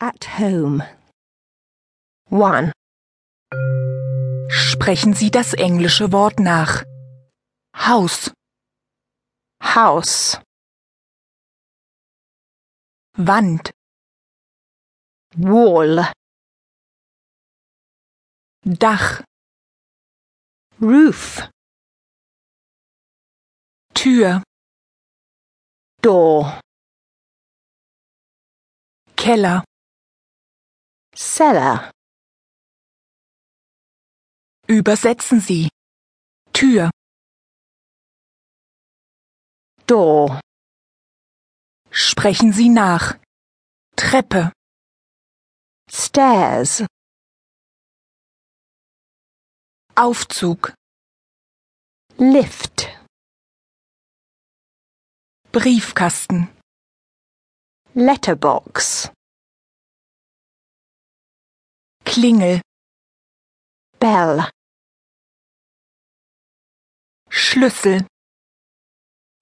At home. 1. Sprechen Sie das englische Wort nach. Haus, House. Wand, Wall. Dach, Roof. Tür, Door. Keller, Cellar. übersetzen Sie. Tür, Door. sprechen Sie nach. Treppe, Stairs. Aufzug, Lift. Briefkasten, Letterbox. Klingel, Bell. Schlüssel,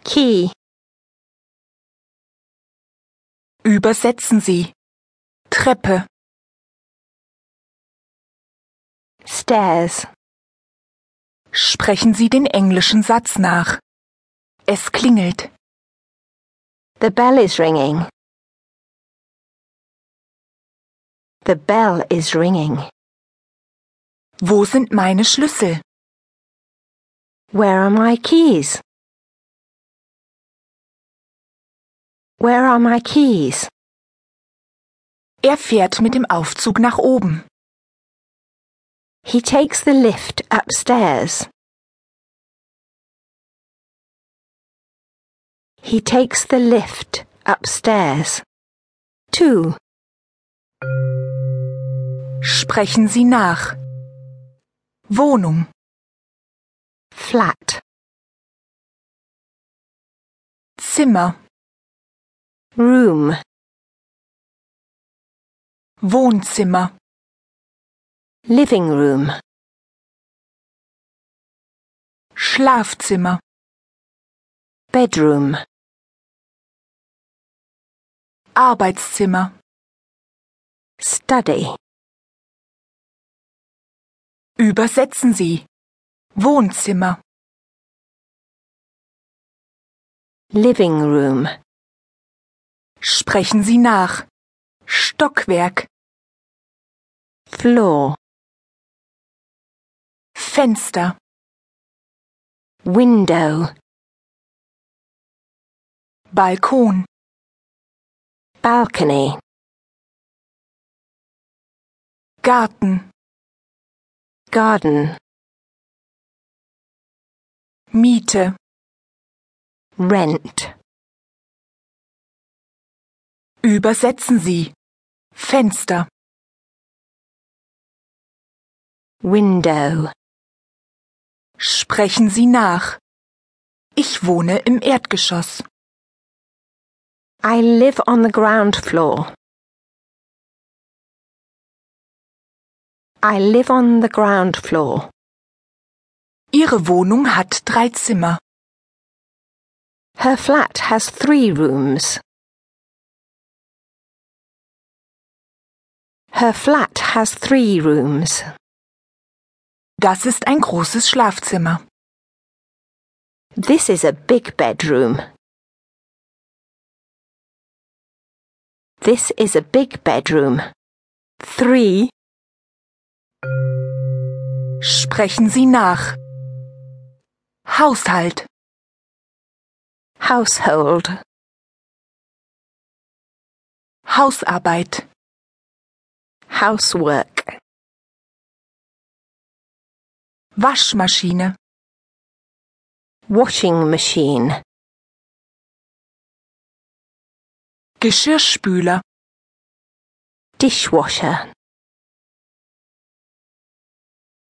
Key. übersetzen Sie. Treppe, Stairs. sprechen Sie den englischen Satz nach. Es klingelt. The bell is ringing. The bell is ringing. Wo sind meine Schlüssel? Where are my keys? Where are my keys? Er fährt mit dem Aufzug nach oben. He takes the lift upstairs. He takes the lift upstairs. 2. Sprechen Sie nach. Wohnung, Flat. Zimmer, Room. Wohnzimmer, Living room. Schlafzimmer, Bedroom. Arbeitszimmer, Study. Übersetzen Sie. Wohnzimmer, Living room. sprechen Sie nach. Stockwerk, Floor. Fenster, Window. Balkon, Balcony. Garten, Garden. Miete, Rent. übersetzen Sie. Fenster, Window. sprechen Sie nach. Ich wohne im Erdgeschoss. I live on the ground floor. I live on the ground floor. Ihre Wohnung hat drei Zimmer. Her flat has three rooms. Her flat has three rooms. Das ist ein großes Schlafzimmer. This is a big bedroom. This is a big bedroom. Three. Sprechen Sie nach. Haushalt, Household. Hausarbeit, Housework. Waschmaschine, Washing machine. Geschirrspüler, Dishwasher.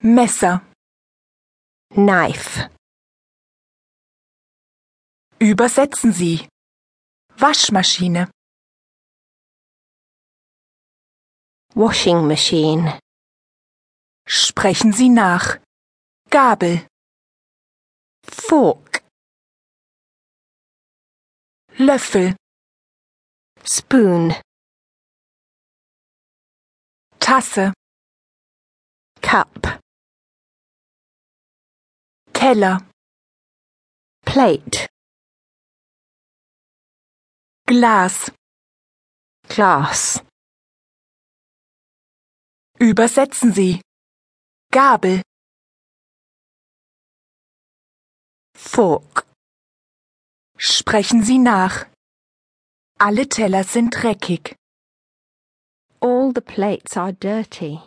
Messer, Knife. übersetzen Sie. Waschmaschine, Washing machine. sprechen Sie nach. Gabel, Fork. Löffel, Spoon. Tasse, cup, Teller, plate, Glas. glass, Übersetzen Sie. Gabel, fork, sprechen Sie nach. Alle Teller sind dreckig. all the plates are dirty.